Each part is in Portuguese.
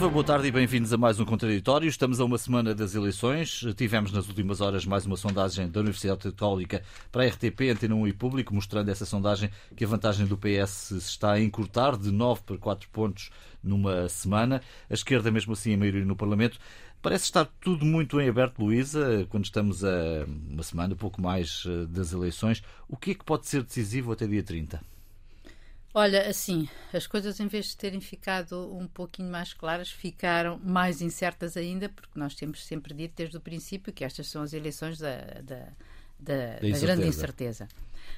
Viva, boa tarde e bem-vindos a mais um Contraditório. Estamos a uma semana das eleições. Tivemos nas últimas horas mais uma sondagem da Universidade Católica para a RTP, Antena 1 e Público, mostrando essa sondagem que a vantagem do PS se está a encurtar de 9 para 4 pontos numa semana. A esquerda, mesmo assim, a maioria no Parlamento. Parece estar tudo muito em aberto, Luísa, quando estamos a uma semana, pouco mais eh, das eleições. O que é que pode ser decisivo até dia 30? Olha, assim, as coisas em vez de terem ficado um pouquinho mais claras, ficaram mais incertas ainda, porque nós temos sempre dito desde o princípio que estas são as eleições da, da, da, da grande incerteza.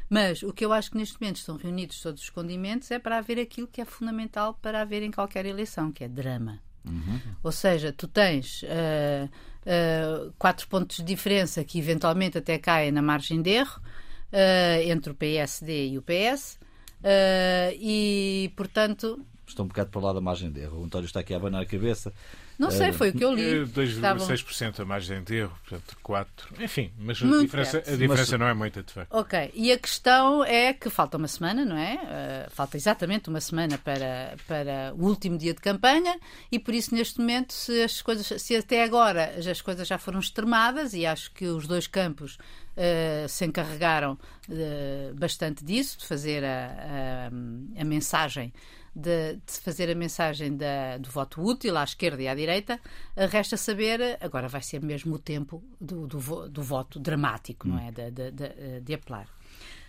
Mas o que eu acho que neste momento estão reunidos todos os condimentos é para haver aquilo que é fundamental para haver em qualquer eleição, que é drama. Uhum. Ou seja, tu tens uh, uh, quatro pontos de diferença que eventualmente até caem na margem de erro uh, entre o PSD e o PS Uh, e, portanto. Estou um bocado para lá da margem de erro. O António está aqui a abanar a cabeça. Não sei, uh, foi o que eu li. 2,6% a margem de erro, portanto 4%. Enfim, mas a diferença, a diferença mas... não é muita, de facto. Ok, e a questão é que falta uma semana, não é? Uh, falta exatamente uma semana para, para o último dia de campanha e por isso, neste momento, se as coisas, se até agora as coisas já foram extremadas e acho que os dois campos uh, se encarregaram uh, bastante disso, de fazer a, a, a mensagem de, de, fazer a mensagem da, do voto útil à esquerda e à direita, uh, resta saber, agora vai ser mesmo o tempo do, do, do voto dramático, não é? De, de, de apelar.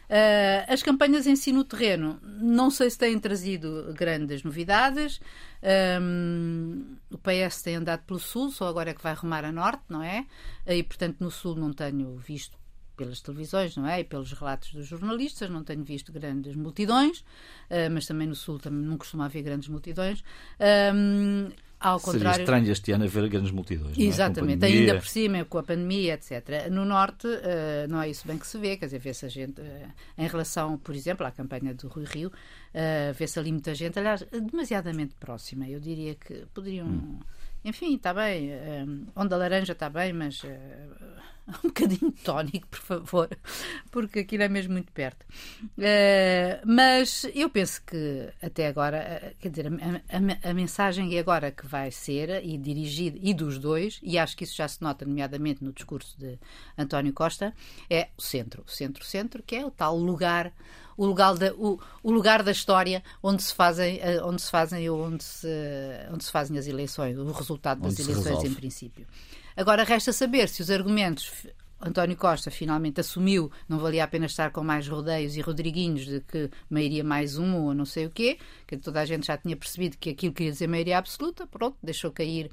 Uh, as campanhas em si no terreno não sei se têm trazido grandes novidades. Um, o PS tem andado pelo sul, só agora é que vai rumar a norte, não é? E portanto no sul não tenho visto pelas televisões, não é? E pelos relatos dos jornalistas, não tenho visto grandes multidões, uh, mas também no Sul também não costuma haver grandes multidões. Um, ao Seria contrário... estranho este ano haver grandes multidões. É? Exatamente, é? ainda por cima, com a pandemia, etc. No Norte, uh, não é isso bem que se vê, quer dizer, vê-se a gente, uh, em relação, por exemplo, à campanha do Rui Rio, uh, vê-se ali muita gente, aliás, demasiadamente próxima. Eu diria que poderiam. Hum. Enfim, está bem, onda laranja está bem, mas um bocadinho tónico, por favor, porque aquilo é mesmo muito perto. Uh, mas eu penso que até agora, eh, quer dizer, a, a, a, mensagem agora que vai ser e dirigida, e dos dois, e acho que isso já se nota, nomeadamente no discurso de António Costa, é o centro, o centro-centro, que é o tal lugar o lugar da, o, o, lugar da história onde se fazem eh, onde se fazem onde se onde se fazem as eleições o resultado das eleições em princípio. Agora resta saber se os argumentos António Costa finalmente assumiu, não valia a pena estar com mais rodeios e Rodriguinhos de que maioria mais um ou não sei o quê, que toda a gente já tinha percebido que aquilo queria dizer maioria absoluta, pronto, deixou cair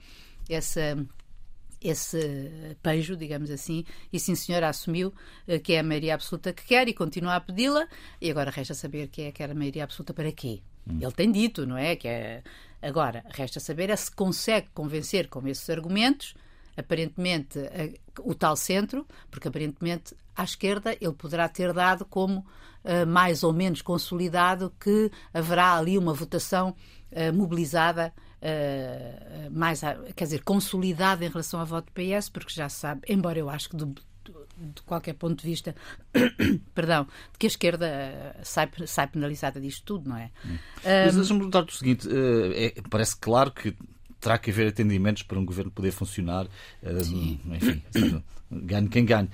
essa esse pejo, digamos assim, e sim senhora assumiu uh, que é a maioria absoluta que quer e continua a pedi-la, e agora resta saber que é que era a maioria absoluta para quê. Hum. Ele tem dito, não é? Que é... Agora, resta saber é se consegue convencer com esses argumentos aparentemente o tal centro, porque aparentemente à esquerda ele poderá ter dado como uh, mais ou menos consolidado que haverá ali uma votação uh, mobilizada. Uh, mais, quer dizer, consolidada em relação ao voto PS, porque já se sabe, embora eu acho que do, de qualquer ponto de vista, perdão, de que a esquerda sai, sai penalizada disto tudo, não é? Hum. Mas deixa-me perguntar-te o seguinte: é, parece claro que terá que haver atendimentos para um governo poder funcionar. Sim. enfim, ganhe quem ganhe.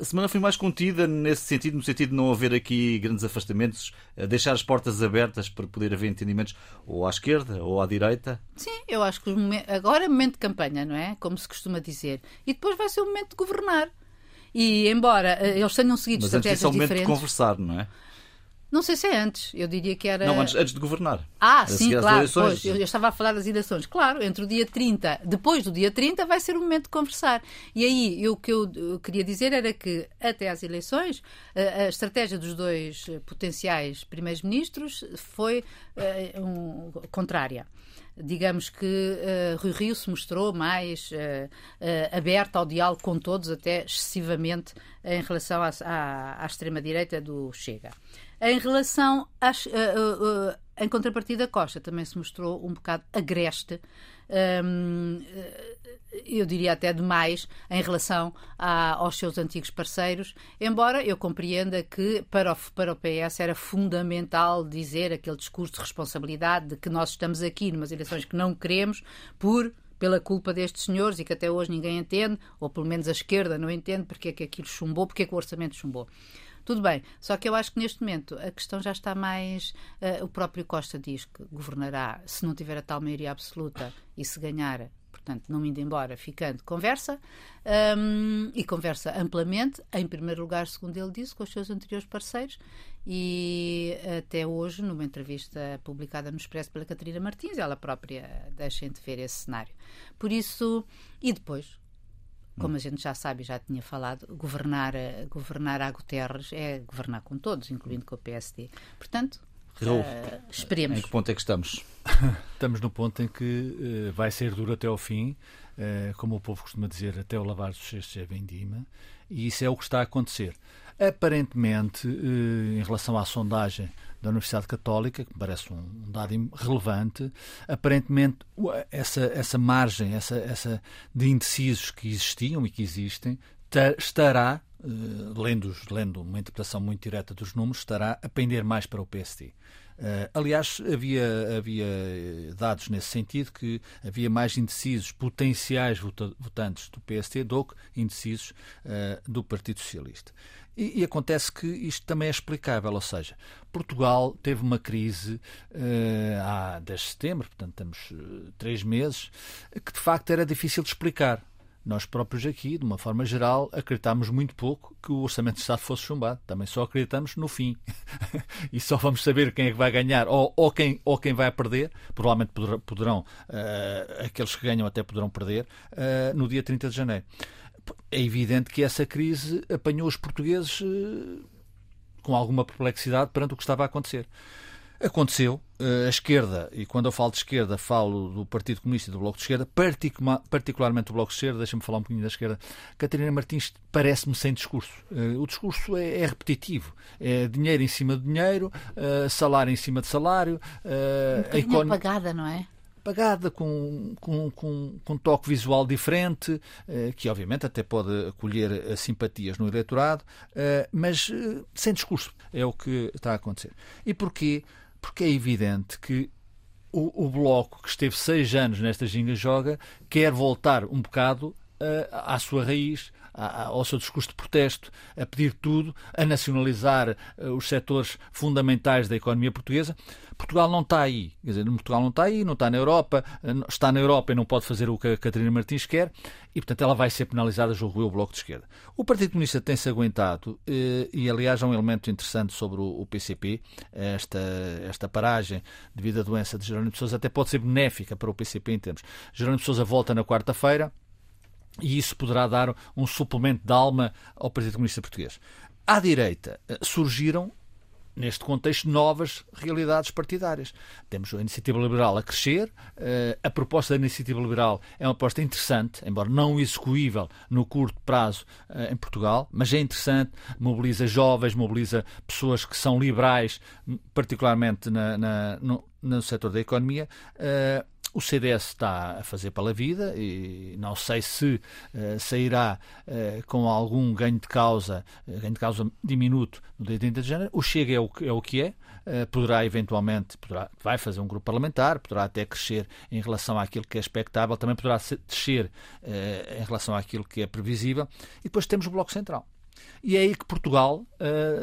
a semana foi mais contida nesse sentido, no sentido de não haver aqui grandes afastamentos, deixar as portas abertas para poder haver entendimentos ou à esquerda ou à direita. Sim, eu acho que agora é momento de campanha, não é? Como se costuma dizer. E depois vai ser o momento de governar. E embora eh, eles tenham seguido Mas estratégias antes disso é o momento diferentes... de conversar, não é? Não sei se é antes. Eu diria que era. Não, antes, antes de governar. Ah, sim, claro. Pois, eu, eu, estava a falar das eleições. Claro, entre o dia 30, depois do dia 30, vai ser o momento de conversar. E aí, eu, o que eu, eu queria dizer era que, até às eleições, a, a estratégia dos dois potenciais primeiros-ministros foi uh, um, contrária digamos que uh, Rui Rio se mostrou mais uh, uh, aberto ao diálogo com todos, até excessivamente em relação à, à, à extrema-direita do Chega. Em relação às, em contrapartida, Costa também se mostrou um bocado agreste, hum, eu diria até demais, em relação a, aos seus antigos parceiros, embora eu compreenda que para o, para o PS era fundamental dizer aquele discurso de responsabilidade de que nós estamos aqui numas eleições que não queremos por pela culpa destes senhores e que até hoje ninguém entende, ou pelo menos a esquerda não entende porque é que aquilo chumbou, porque é que o orçamento chumbou. Tudo bem, só que eu acho que neste momento a questão já está mais. Uh, o próprio Costa diz que governará se não tiver a tal maioria absoluta e se ganhar portanto, não indo embora, ficando, conversa um, e conversa amplamente, em primeiro lugar, segundo ele disse, com os seus anteriores parceiros e até hoje, numa entrevista publicada no Expresso pela Catarina Martins, ela própria deixa ver esse cenário. Por isso, e depois, como a gente já sabe e já tinha falado, governar, governar a Guterres é governar com todos, incluindo com o PSD. Portanto, Uh, esperemos. Em que ponto é que estamos? estamos no ponto em que uh, vai ser duro até ao fim, uh, como o povo costuma dizer, até o lavar dos cestos é vendima, e isso é o que está a acontecer. Aparentemente, em relação à sondagem da Universidade Católica, que me parece um dado relevante, aparentemente essa, essa margem essa, essa de indecisos que existiam e que existem estará uh, lendo, lendo uma interpretação muito direta dos números, estará a pender mais para o PSD. Uh, eh, aliás, havia, havia dados nesse sentido que havia mais indecisos potenciais votantes do PSD do que indecisos uh, do Partido Socialista. E, e, acontece que isto também é explicável, ou seja, Portugal teve uma crise uh, há 10 de setembro, portanto temos uh, três meses, que de facto era difícil de explicar nós próprios aqui, de uma forma geral, acreditámos muito pouco que o Orçamento de Estado fosse chumbado. Também só acreditamos no fim. e só vamos saber quem é que vai ganhar ou, ou, quem, ou quem vai perder. Provavelmente poderão, uh, aqueles que ganham até poderão perder, uh, no dia 30 de janeiro. É evidente que essa crise apanhou os portugueses uh, com alguma perplexidade perante o que estava a acontecer. Aconteceu. Eh, a esquerda, e quando eu falo de esquerda, falo do Partido Comunista e do Bloco de Esquerda, particularmente do Bloco de Esquerda, deixa-me falar um bocadinho da esquerda. Catarina Martins parece-me sem discurso. Eh, o discurso é, é, repetitivo. É dinheiro em cima de dinheiro, eh, salário em cima de salário. Um econ... apagada, não é? Apagada, com, com, com, com um toque visual diferente, que obviamente até pode acolher simpatias no eleitorado, mas sem discurso. É o que está a acontecer. E porquê? porque é evidente que o, o Bloco, que esteve seis anos nesta ginga-joga, quer voltar um bocado à sua raiz, ao seu discurso de protesto, a pedir tudo, a nacionalizar uh, os setores fundamentais da economia portuguesa. Portugal não está aí. Quer dizer, Portugal não está aí, não está na Europa, uh, está na Europa e não pode fazer o que a Catarina Martins quer, e portanto ela vai ser penalizada, julgo eu, o Bloco de Esquerda. O Partido Comunista tem-se aguentado, uh, e aliás há um elemento interessante sobre o PCP, esta, esta paragem devido à doença de Jerónimo de Sousa até pode ser benéfica para o PCP em termos. Jerónimo de Sousa volta na quarta-feira, e isso poderá dar um suplemento de alma ao Partido Comunista Português. À direita eh, surgiram neste contexto, novas realidades partidárias. Temos a Iniciativa Liberal a crescer, eh, a proposta da Iniciativa Liberal é uma proposta interessante, embora não execuível no curto prazo eh, em Portugal, mas é interessante, mobiliza jovens, mobiliza pessoas que são liberais, particularmente na, na, no, no setor da economia. O CDS está a fazer pela vida e não sei se uh, sairá uh, com algum ganho de causa, uh, ganho de causa diminuto no dia 30 de janeiro. O Chega é o, é o que é. poderá eventualmente, poderá, vai fazer um grupo parlamentar, poderá até crescer em relação àquilo que é expectável, também poderá descer em relação àquilo que é previsível. E depois temos o Bloco Central. E é aí que Portugal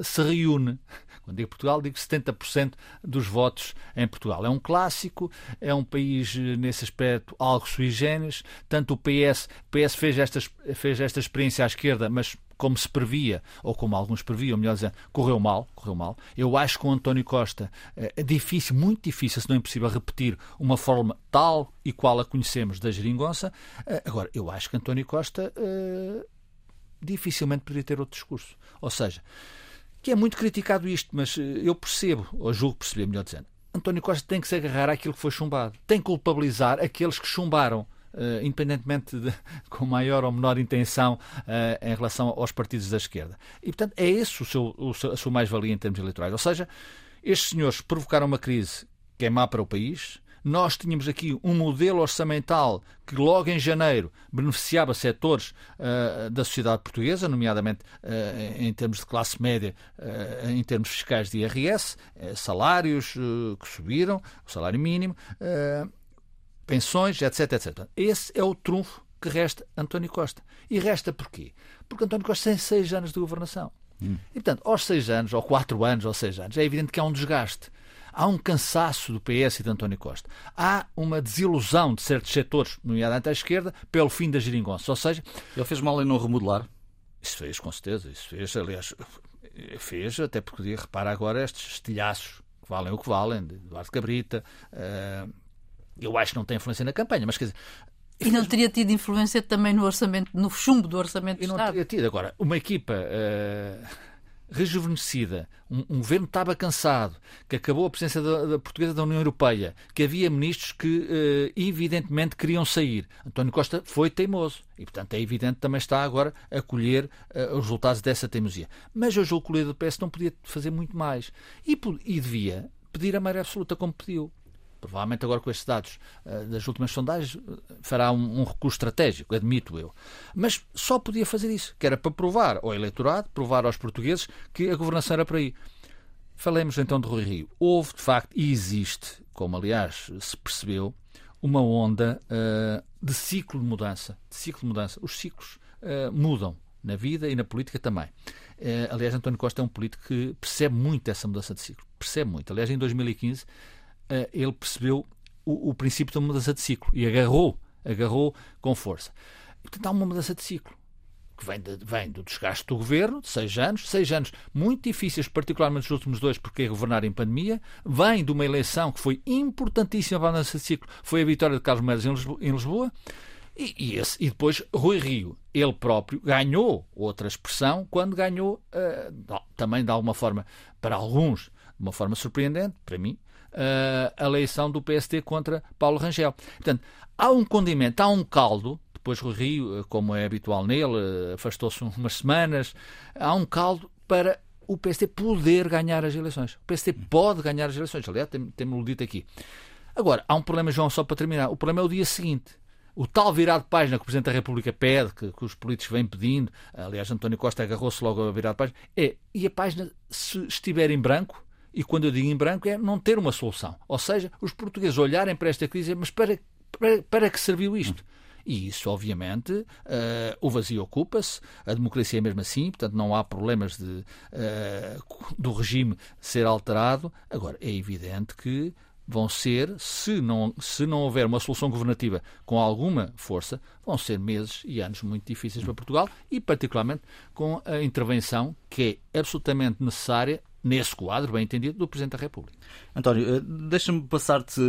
se reúne. Quando digo Portugal, digo 70% dos votos em Portugal. É um clássico, é um país, eh, nesse aspecto, algo sui generis. Tanto o PS, o PS fez, esta, fez esta experiência à esquerda, mas como se previa, ou como alguns previam, melhor dizendo, correu mal, correu mal. Eu acho que o António Costa eh, é difícil, muito difícil, se não é impossível, repetir uma forma tal e qual a conhecemos da geringonça. Agora, eu acho que António Costa dificilmente poderia ter outro discurso. Ou seja, que é muito criticado isto, mas eh, eu percebo, ou julgo perceber, melhor dizendo, António Costa tem que se agarrar àquilo que foi chumbado. Tem que culpabilizar aqueles que chumbaram. Uh, independentemente de, com maior ou menor intenção uh, em relação aos partidos da esquerda. E, portanto, é esse o seu, o seu, a sua mais-valia em termos eleitorais. Ou seja, estes senhores provocaram uma crise que é má para o país. Nós tínhamos aqui um modelo orçamental que logo em janeiro beneficiava setores uh, da sociedade portuguesa, nomeadamente uh, em termos de classe média, uh, em termos fiscais de IRS, salários que subiram, o salário mínimo, pensões, etc, etc. Esse é o trunfo que resta António Costa. E resta porquê? Porque António Costa tem seis anos de governação. Hum. E, portanto, aos seis anos, ou quatro anos, ou seis anos, é evidente que há um desgaste. Há um cansaço do PS e de António Costa. Há uma desilusão de certos setores, nomeadamente à esquerda, pelo fim da geringonça. Ou seja... Ele fez mal em não remodelar? Isso fez, com certeza. Isso fez, aliás, fez, até porque repara agora estes estilhaços que valem o que valem, de Eduardo Cabrita. Uh, eu acho que não tem influência na campanha, mas quer dizer, e não teria tido influência também no orçamento, no chumbo do orçamento do e não Estado? teria tido. Agora, uma equipa uh, rejuvenescida, um, um, governo que estava cansado, que acabou a presença da, da portuguesa da União Europeia, que havia ministros que uh, evidentemente queriam sair. António Costa foi teimoso e, portanto, é evidente também está agora a colher uh, os resultados dessa teimosia. Mas eu julgo que o líder do PS não podia fazer muito mais e, e devia pedir a maioria absoluta como pediu provavelmente agora com estes dados uh, das últimas sondagens, fará um, um, recurso estratégico, admito eu. Mas só podia fazer isso, que era para provar ao eleitorado, provar aos portugueses que a governação era para aí. Falemos então de Rui Rio. Houve, de facto, e existe, como aliás se percebeu, uma onda uh, de ciclo de mudança. De ciclo de mudança. Os ciclos uh, mudam na vida e na política também. Uh, aliás, António Costa é um político que percebe muito essa mudança de ciclo. Percebe muito. Aliás, em 2015 eh, ele percebeu o, o, princípio da mudança de ciclo e agarrou, agarrou com força. Portanto, há uma mudança de ciclo que vem, de, vem do desgaste do governo, de seis anos, seis anos muito difíceis, particularmente os últimos dois, porque é governar em pandemia, vem de uma eleição que foi importantíssima para a mudança de ciclo, foi a vitória de Carlos Mendes em Lisboa, e, e, esse, e, depois Rui Rio, ele próprio, ganhou outra expressão quando ganhou, uh, também de alguma forma, para alguns, de uma forma surpreendente, para mim, a eleição do PST contra Paulo Rangel. Portanto, há um condimento, há um caldo. Depois o Rio, como é habitual nele, afastou-se umas semanas. Há um caldo para o PST poder ganhar as eleições. O PST pode ganhar as eleições. Aliás, temos-lo dito aqui. Agora, há um problema, João, só para terminar. O problema é o dia seguinte. O tal virar de página que o Presidente da República pede, que, que os políticos vêm pedindo, aliás, António Costa agarrou-se logo a virar de página, é, e a página, se estiver em branco, e quando eu digo em branco é não ter uma solução. Ou seja, os portugueses olharem para esta crise, mas para, para, para que serviu isto? E isso, obviamente, uh, o vazio ocupa-se, a democracia é mesmo assim, portanto não há problemas de, uh, do regime ser alterado. Agora, é evidente que vão ser, se não, se não houver uma solução governativa com alguma força, vão ser meses e anos muito difíceis para Portugal e, particularmente, com a intervenção que é absolutamente necessária nesse quadro, bem entendido, do Presidente da República. António, eh, deixa-me passar-te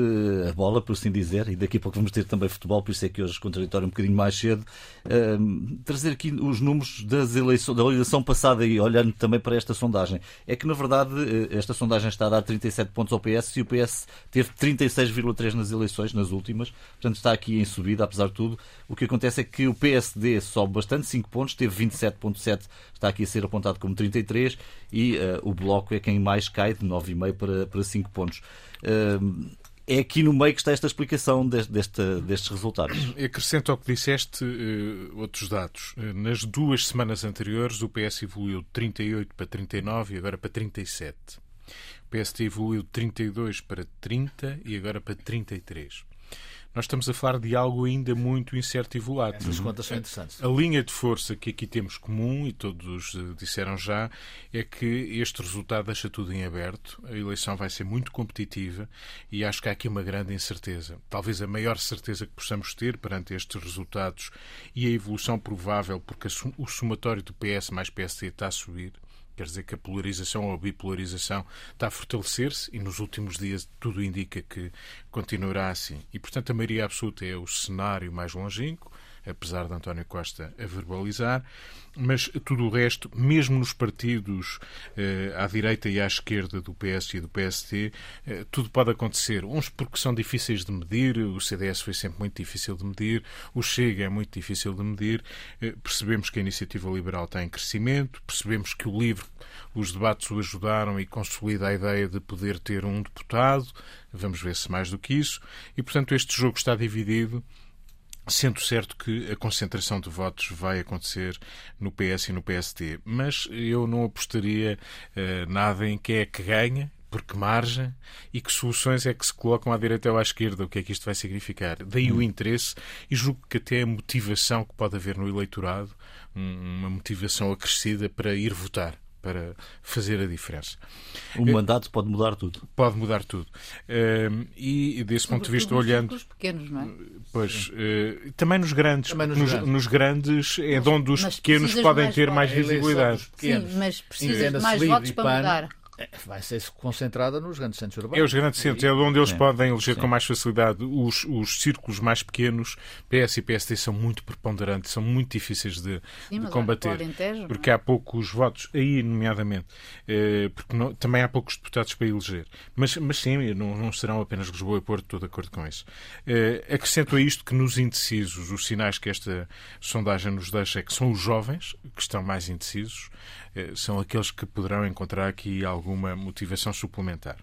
a bola, por assim dizer, e daqui a pouco vamos ter também futebol, por isso é que hoje contraditório um bocadinho mais cedo. Uh, trazer aqui os números das eleições, da eleição passada e olhando também para esta sondagem. É que, na verdade, eh, esta sondagem está a dar 37 pontos ao PS e o PS teve 36,3 nas eleições, nas últimas, portanto está aqui em subida, apesar de tudo. O que acontece é que o PSD sobe bastante, 5 pontos, teve 27,7, está aqui a ser apontado como 33, e uh, o Bloco é quem mais cai, de 9,5 para, para 5 pontos. Uh, é aqui no meio que está esta explicação deste, deste, destes resultados. Acrescento ao que disseste uh, outros dados. Uh, nas duas semanas anteriores, o PS evoluiu de 38 para 39 e agora para 37. O PST evoluiu de 32 para 30 e agora para 33 nós estamos a falar de algo ainda muito incerto e volátil. As contas são interessantes. A linha de força que aqui temos comum, e todos eh, disseram já, é que este resultado deixa tudo em aberto. A eleição vai ser muito competitiva e acho que há aqui uma grande incerteza. Talvez a maior certeza que possamos ter perante estes resultados e a evolução provável, porque o somatório do PS mais PSD está a subir, Quer dizer que a polarização ou a bipolarização está a fortalecer-se e nos últimos dias tudo indica que continuará assim. E, portanto, a maioria absoluta é o cenário mais longínquo, apesar de António Costa a verbalizar mas tudo o resto, mesmo nos partidos eh, à direita e à esquerda do PS e do PST, eh, tudo pode acontecer. Uns porque são difíceis de medir, o CDS foi sempre muito difícil de medir, o Chega é muito difícil de medir. Eh, percebemos que a iniciativa liberal está em crescimento, percebemos que o livro, os debates o ajudaram e consolida a ideia de poder ter um deputado. Vamos ver se mais do que isso. E, portanto, este jogo está dividido Sendo certo que a concentração de votos vai acontecer no PS e no PST, mas eu não apostaria uh, nada em quem é que ganha, por que margem e que soluções é que se colocam à direita ou à esquerda, o que é que isto vai significar. Daí o hum. interesse e julgo que até a motivação que pode haver no eleitorado, uma motivação acrescida para ir votar para fazer a diferença. O mandato pode mudar tudo. Pode mudar tudo. E desse ponto de vista, olhando. Nos pequenos, não é? Pois, uh, também nos grandes. Também nos, nos, grandes. nos, grandes. é de onde os pequenos podem ter mais visibilidade. Sim, mas precisas de mais votos para mudar. É, vai ser concentrada nos grandes centros urbanos. É os grandes centros, é onde eles é. podem eleger Sim. com mais facilidade. Os, os círculos mais pequenos, PS e PSD, são muito preponderantes, são muito difíceis de, Sim, de combater. Alentejo, porque há poucos votos, aí, nomeadamente, eh, porque não, também há poucos deputados para eleger. Mas, mas sim, não, não serão apenas Lisboa e Porto, estou de acordo com isso. Eh, acrescento a isto que nos indecisos, os sinais que esta sondagem nos deixa é que são os jovens que estão mais indecisos. Eh, são aqueles que poderão encontrar aqui alguma motivação suplementar.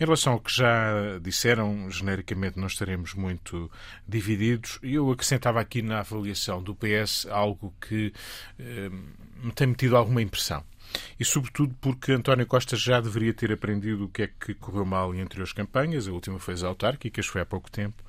Em relação ao que já disseram, genericamente não estaremos muito divididos. Eu acrescentava aqui na avaliação do PS algo que eh, me tem metido alguma impressão e, sobretudo, porque António Costa já deveria ter aprendido o que é que correu mal entre as campanhas. A última foi as autárquicas, foi há pouco tempo.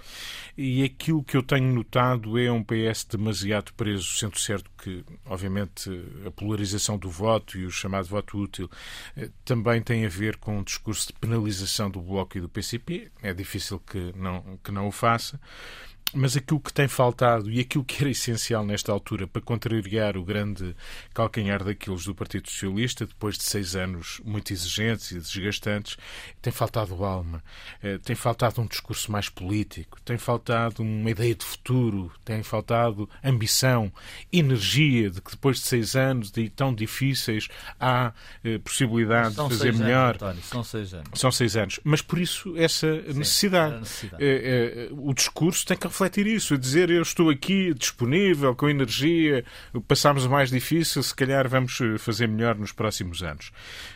E aquilo que eu tenho notado é um PS demasiado preso, sendo certo que, obviamente, a polarização do voto e o chamado voto útil eh, também tem a ver com um discurso de penalização do Bloco e do PCP. É difícil que não, que não o faça mas aquilo que tem faltado e aquilo que era essencial nesta altura para contrariar o grande calcanhar daqueles do Partido Socialista, depois de seis anos muito exigentes e desgastantes, tem faltado alma, eh, tem faltado um discurso mais político, tem faltado uma ideia de futuro, tem faltado ambição, energia de que depois de seis anos de tão difíceis há eh, possibilidade são de fazer melhor. Anos, António, são seis anos. São seis anos. Mas por isso essa Sim, necessidade. necessidade. Eh, o discurso tem que refletir isso, a dizer eu estou aqui disponível, com energia, passamos o mais difícil, se calhar vamos eh, fazer melhor nos próximos anos.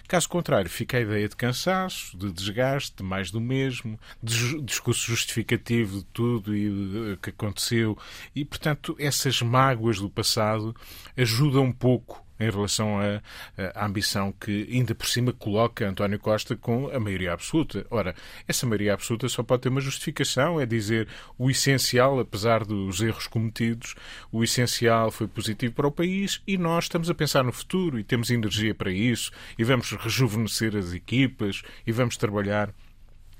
Caso contrário, fica a ideia de cansaço, de desgaste, de mais do mesmo, de discurso justificativo de tudo e o que aconteceu. E, portanto, essas mágoas do passado ajudam um pouco em relação à, ambição que, ainda por cima, coloca António Costa com a maioria absoluta. Ora, essa maioria absoluta só pode ter uma justificação, é dizer o essencial, apesar dos erros cometidos, o essencial foi positivo para o país e nós estamos a pensar no futuro e temos energia para isso e vamos rejuvenescer as equipas e vamos trabalhar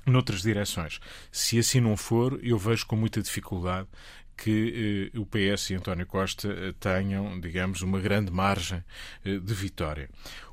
noutras direções. Se assim não for, eu vejo com muita dificuldade que eh, o PS e António Costa eh, tenham, digamos, uma grande margem eh, de vitória.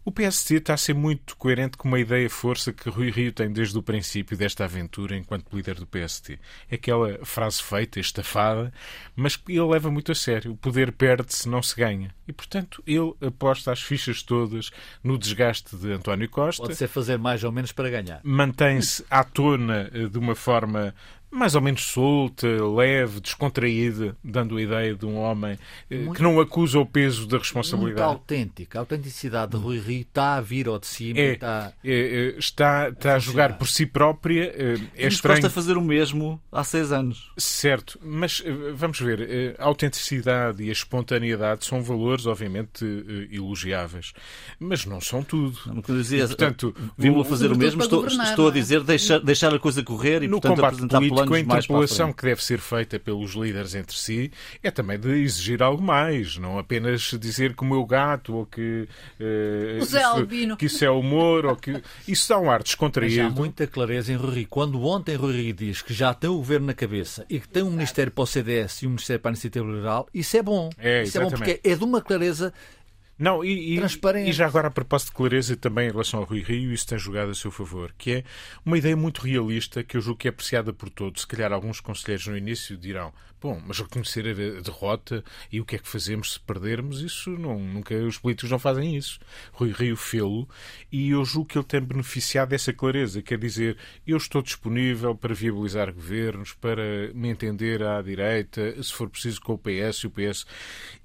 O PSD está a ser muito coerente com uma ideia-força que Rui Rio tem desde o princípio desta aventura enquanto líder do PSD. É aquela frase feita, estafada, mas que ele leva muito a sério. O poder perde-se, não se ganha. E, portanto, ele aposta as fichas todas no desgaste de António Costa. Pode ser fazer mais ou menos para ganhar. Mantém-se à tona de uma forma mais ou menos solta, leve, descontraída, dando a ideia de um homem eh, muito, que não acusa o peso da responsabilidade. Muito autêntica. A autenticidade de Rui Rio está a vir ao de cima. É, está, é, é, está, está a jogar por si própria. Eh, é estranho. a fazer o mesmo há seis anos. Certo, mas eh, vamos ver. A autenticidade e a espontaneidade são valores, obviamente, elogiáveis. Mas não são tudo. Não, dizia, e, portanto, vimos a fazer o mesmo. Estou, estou a é? dizer deixar, deixar a coisa correr e, no portanto, apresentar político, a interpelação que deve ser feita pelos líderes entre si é também de exigir algo mais, não apenas dizer que o meu gato ou que, uh, isso, que isso é humor ou que isso dá um ar descontraído. Mas há muita clareza em Rui Quando ontem Rui diz que já tem o governo na cabeça e que tem um Ministério para o CDS e um Ministério para a Iniciativa Liberal, isso é bom. É, isso é bom porque é de uma clareza Não, e, transparentes. E já agora, a propósito de clareza, também em relação ao Rui Rio, isso tem jogado a seu favor, que é uma ideia muito realista que eu julgo que é apreciada por todos. Se calhar alguns conselheiros no início dirão Bom, mas reconhecer a derrota e o que é que fazemos se perdermos, isso não, nunca os políticos não fazem isso. Rui Rio fê-lo e eu julgo que ele tem beneficiado dessa clareza, quer dizer, eu estou disponível para viabilizar governos, para me entender à direita, se for preciso com o PS e o PS.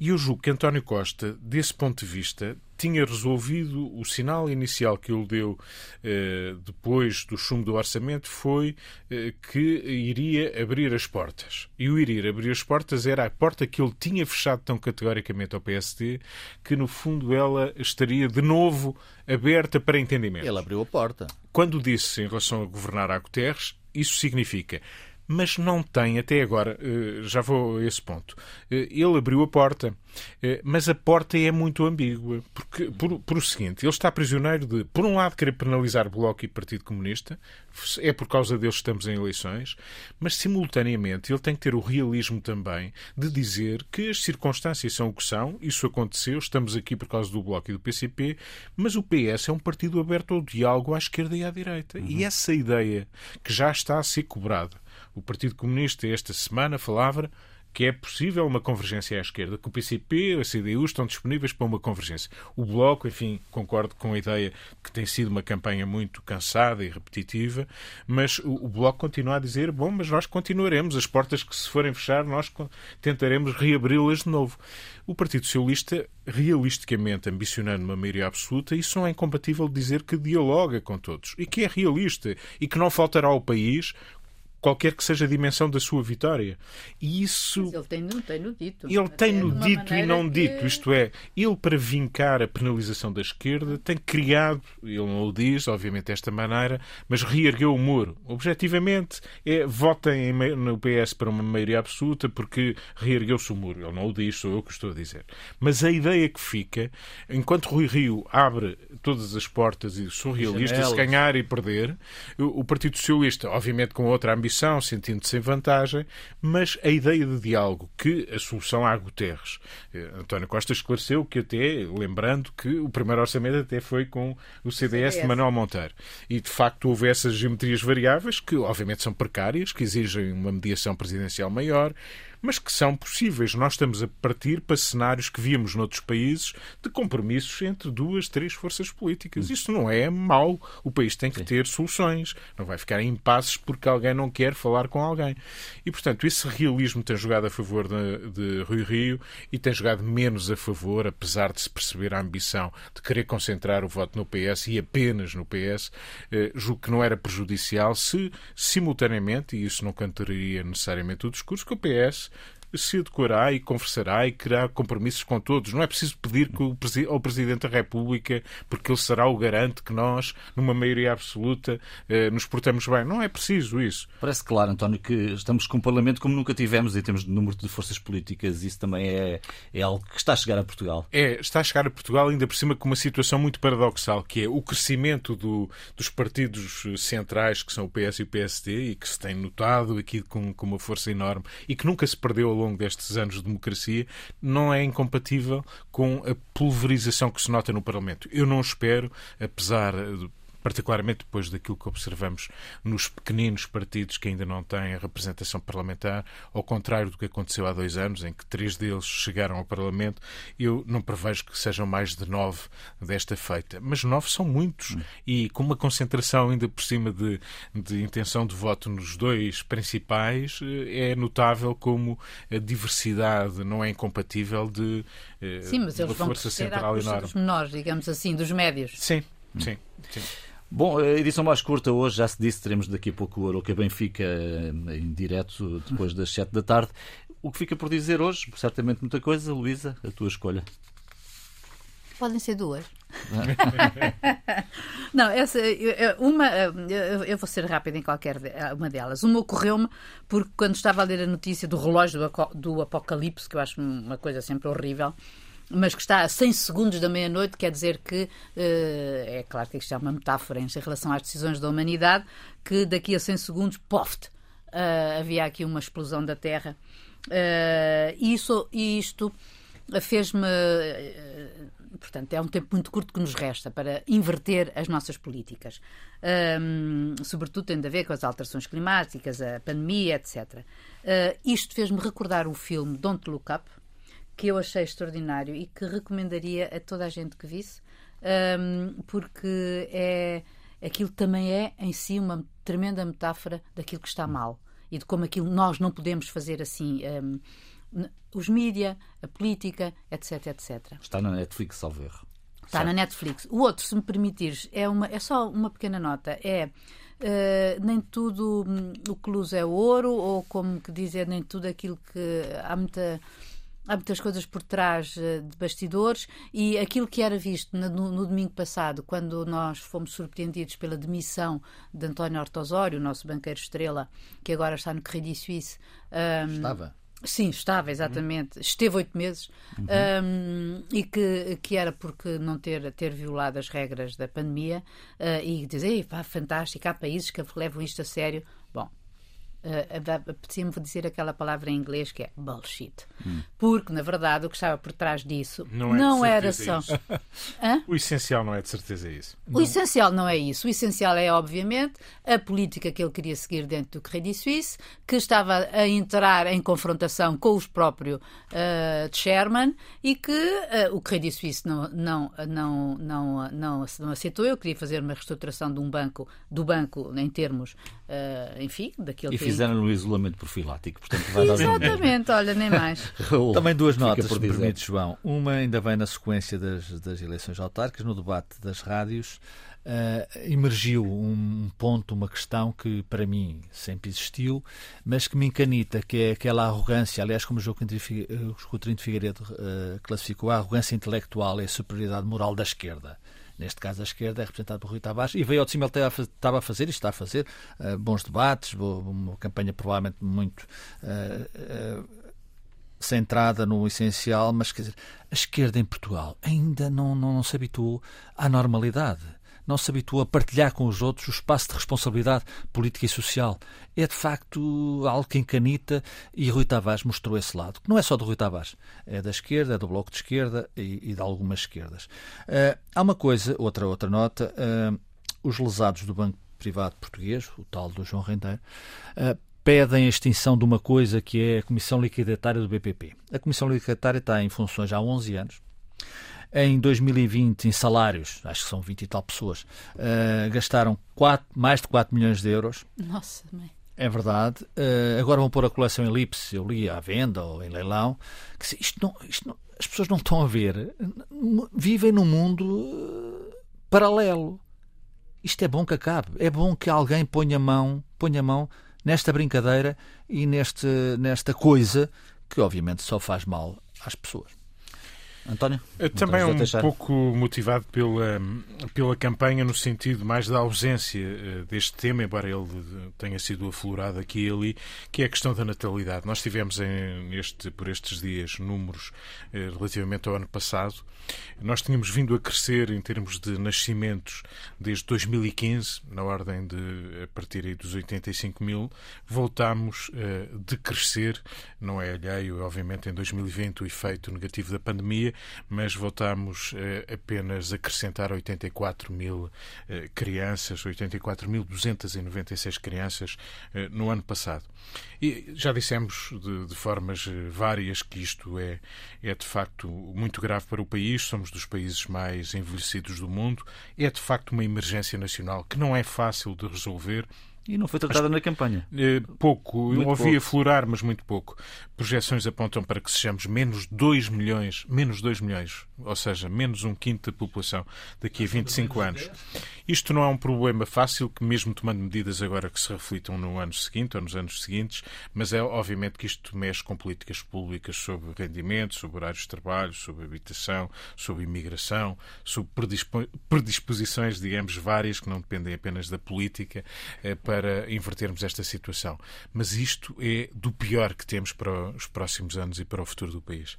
E eu julgo que António Costa, desse ponto de vista, tinha resolvido o sinal inicial que ele deu eh, depois do chumbo do orçamento foi eh, que iria abrir as portas. E o iria abrir as portas era a porta que ele tinha fechado tão categoricamente ao PSD que, no fundo, ela estaria de novo aberta para entendimento. Ele abriu a porta. Quando disse em relação a governar a Guterres, isso significa mas não tem até agora, eh, já vou a esse ponto. Eh, ele abriu a porta, eh, mas a porta é muito ambígua, porque por, por, o seguinte, ele está prisioneiro de, por um lado, querer penalizar Bloco e Partido Comunista, é por causa deles que estamos em eleições, mas simultaneamente ele tem que ter o realismo também de dizer que as circunstâncias são o que são, isso aconteceu, estamos aqui por causa do Bloco e do PCP, mas o PS é um partido aberto ao diálogo à esquerda e à direita. Uhum. E essa ideia que já está a ser cobrada o Partido Comunista esta semana falava que é possível uma convergência à esquerda, que o PCP, a CDU estão disponíveis para uma convergência. O Bloco, enfim, concordo com a ideia que tem sido uma campanha muito cansada e repetitiva, mas o, o Bloco continua a dizer, bom, mas nós continuaremos, as portas que se forem fechar, nós tentaremos reabri-las de novo. O Partido Socialista, realisticamente ambicionando uma maioria absoluta, isso não é incompatível dizer que dialoga com todos e que é realista e que não faltará ao país qualquer que seja a dimensão da sua vitória. E isso. Mas ele tem-no tem -no dito. Ele tem-no dito e não que... dito. Isto é, ele, para vincar a penalização da esquerda, tem criado, ele não o diz, obviamente, desta maneira, mas reergueu o muro. Objetivamente, é votem no PS para uma maioria absoluta porque reergueu-se o muro. Ele não o diz, sou eu que estou a dizer. Mas a ideia que fica, enquanto Rui Rio abre todas as portas e sou realista, se ganhar e perder, o Partido Socialista, obviamente com outra ambição, oposição, sentindo-se em vantagem, mas a ideia de diálogo, que a solução há Guterres. Eh, António Costa esclareceu que até, lembrando que o primeiro orçamento até foi com o CDS, CDS. de Manuel Monteiro. E, de facto, houve essas geometrias variáveis, que obviamente são precárias, que exigem uma mediação presidencial maior, mas que são possíveis. Nós estamos a partir para cenários que víamos noutros países de compromissos entre duas, três forças políticas. Isso não é mau. O país tem que ter soluções. Não vai ficar em impasses porque alguém não quer falar com alguém. E, portanto, esse realismo tem jogado a favor de, de Rui Rio e tem jogado menos a favor, apesar de se perceber a ambição de querer concentrar o voto no PS e apenas no PS. Eh, julgo que não era prejudicial se, simultaneamente, e isso não cantaria necessariamente o discurso, que o PS se adequará e conversará e criará compromissos com todos. Não é preciso pedir que ao Presidente da República, porque ele será o garante que nós, numa maioria absoluta, eh, nos portamos bem. Não é preciso isso. Parece claro, António, que estamos com um Parlamento como nunca tivemos em termos de número de forças políticas. Isso também é, é algo que está a chegar a Portugal. É, está a chegar a Portugal, ainda por cima com uma situação muito paradoxal, que é o crescimento do, dos partidos centrais, que são o PS e o PSD, e que se tem notado aqui com, com uma força enorme, e que nunca se perdeu ao longo destes anos de democracia não é incompatível com a pulverização que se nota no Parlamento. Eu não espero, apesar particularmente depois daquilo que observamos nos pequeninos partidos que ainda não têm a representação parlamentar, ao contrário do que aconteceu há dois anos, em que três deles chegaram ao Parlamento, eu não prevejo que sejam mais de nove desta feita. Mas nove são muitos hum. e com uma concentração ainda por cima de, de intenção de voto nos dois principais, eh, é notável como a diversidade não é incompatível de eh, Sim, mas eles vão força central enorme. dos menores, digamos assim, dos médios. Sim, sim, sim. Bom, a edição mais curta hoje, já se disse, teremos daqui a pouco o Aroca Benfica eh, em direto, depois das 7 da tarde. O que fica por dizer hoje? Certamente muita coisa. Luísa, a tua escolha. Podem ser duas. Não, essa, uma, eu vou ser rápida em qualquer uma delas. Uma ocorreu-me porque quando estava a ler a notícia do relógio do apocalipse, que eu acho uma coisa sempre horrível, mas que está a 100 segundos da meia-noite, quer dizer que, eh, é claro que isto é uma metáfora em relação às decisões da humanidade, que daqui a 100 segundos, poft, uh, havia aqui uma explosão da Terra. Uh, isso, isto fez-me portanto, é um tempo muito curto que nos resta para inverter as nossas políticas. Sobretudo tendo a ver com as alterações climáticas, a pandemia, etc. Uh, isto fez-me recordar o filme Don't Look Up, que eu achei extraordinário e que recomendaria a toda a gente que visse, um, porque é, aquilo também é em si uma tremenda metáfora daquilo que está mal e de como aquilo nós não podemos fazer assim. Um, os mídia, a política, etc, etc. Está na Netflix, salvo erro. Está certo. na Netflix. O outro, se me permitires, é, uma, é só uma pequena nota. É uh, nem tudo hum, o que luz é ouro, ou como que dizer, nem tudo aquilo que há muita há muitas coisas por trás uh, de bastidores e aquilo que era visto no, no, domingo passado, quando nós fomos surpreendidos pela demissão de António Hortosório, o nosso banqueiro estrela, que agora está no Credit Suisse. Um, Estava. Sim, estava, exatamente. Uhum. Esteve oito meses uhum. um, e que, que era porque não ter, ter violado as regras da pandemia uh, e dizer, pá, fantástico, há países que levam isto a sério. Uh, apetecia-me dizer aquela palavra em inglês que é bullshit. Hum. Porque, na verdade, o que estava por trás disso não, é não era só. o essencial não é de certeza isso. O não. essencial não é isso. O essencial é, obviamente, a política que ele queria seguir dentro do Credit Suisse, que estava a entrar em confrontação com os próprios uh, Chairman e que uh, o Credit Suisse não, não, não, não, não, não aceitou. Eu queria fazer uma reestruturação de um banco, do banco em termos, uh, enfim, daquele e que fizeram no isolamento profilático, portanto vai dar Exatamente, olha, nem mais. Também duas notas, por permite, João. Uma ainda vem na sequência das, das eleições autárquicas, no debate das rádios. Uh, emergiu um ponto, uma questão que para mim sempre existiu, mas que me encanita, que é aquela arrogância, aliás, como o João Coutinho de Figueiredo uh, classificou, a arrogância intelectual e a superioridade moral da esquerda neste caso a esquerda, é representado por Rui Tavares, e veio ao de cima, ele estava a fazer e está a fazer uh, bons debates, uma campanha provavelmente muito uh, uh, centrada no essencial, mas quer dizer, a esquerda em Portugal ainda não, não, não se habituou à normalidade não se habitua a partilhar com os outros o espaço de responsabilidade política e social. É de facto algo que encanita e Rui Tavares mostrou esse lado. Que não é só do Rui Tavares, é da esquerda, é do Bloco de Esquerda e, e de algumas esquerdas. Uh, há uma coisa, outra, outra nota, uh, os lesados do Banco Privado Português, o tal do João Rendeiro, uh, pedem a extinção de uma coisa que é a Comissão Liquidatária do BPP. A Comissão Liquidatária está em funções há 11 anos em 2020, em salários, acho que são 20 e tal pessoas, uh, gastaram 4, mais de 4 milhões de euros. Nossa, mãe. É verdade. Uh, agora vão pôr a coleção em elipse, eu li à venda ou em leilão. Que, isto não, isto não, as pessoas não estão a ver. Vivem num mundo uh, paralelo. Isto é bom que acabe. É bom que alguém ponha mão, ponha mão nesta brincadeira e neste, nesta coisa que obviamente só faz mal às pessoas. António? Também é um pouco motivado pela, pela campanha, no sentido mais da ausência eh, deste tema, embora ele tenha sido aflorado aqui e ali, que é a questão da natalidade. Nós tivemos em, neste, por estes dias números eh, relativamente ao ano passado. Nós tínhamos vindo a crescer em termos de nascimentos desde 2015, na ordem de a partir aí dos 85 mil. Voltámos a decrescer, não é alheio, obviamente, em 2020 o efeito negativo da pandemia, mas voltamos eh, apenas a acrescentar 84 mil eh, crianças, 84.296 crianças eh, no ano passado. E já dissemos de, de formas várias que isto é, é de facto muito grave para o país, somos dos países mais envelhecidos do mundo, é de facto uma emergência nacional que não é fácil de resolver e não foi tratada na campanha. Eh, pouco. Eu ouvi aflorar, mas muito pouco. Projeções apontam para que sejamos menos 2 milhões, menos 2 milhões, ou seja, menos um quinto da população daqui a 25 anos. Isto não é um problema fácil, que mesmo tomando medidas agora que se reflitam no ano seguinte ou nos anos seguintes, mas é obviamente que isto mexe com políticas públicas sobre rendimentos, sobre horários de trabalho, sobre habitação, sobre imigração, sobre predisposições, digamos, várias que não dependem apenas da política eh, para para invertermos esta situação. Mas isto é do pior que temos para os próximos anos e para o futuro do país.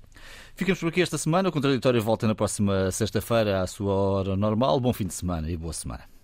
Ficamos por aqui esta semana. O Contraditório volta na próxima sexta-feira à sua hora normal. Bom fim de semana e boa semana.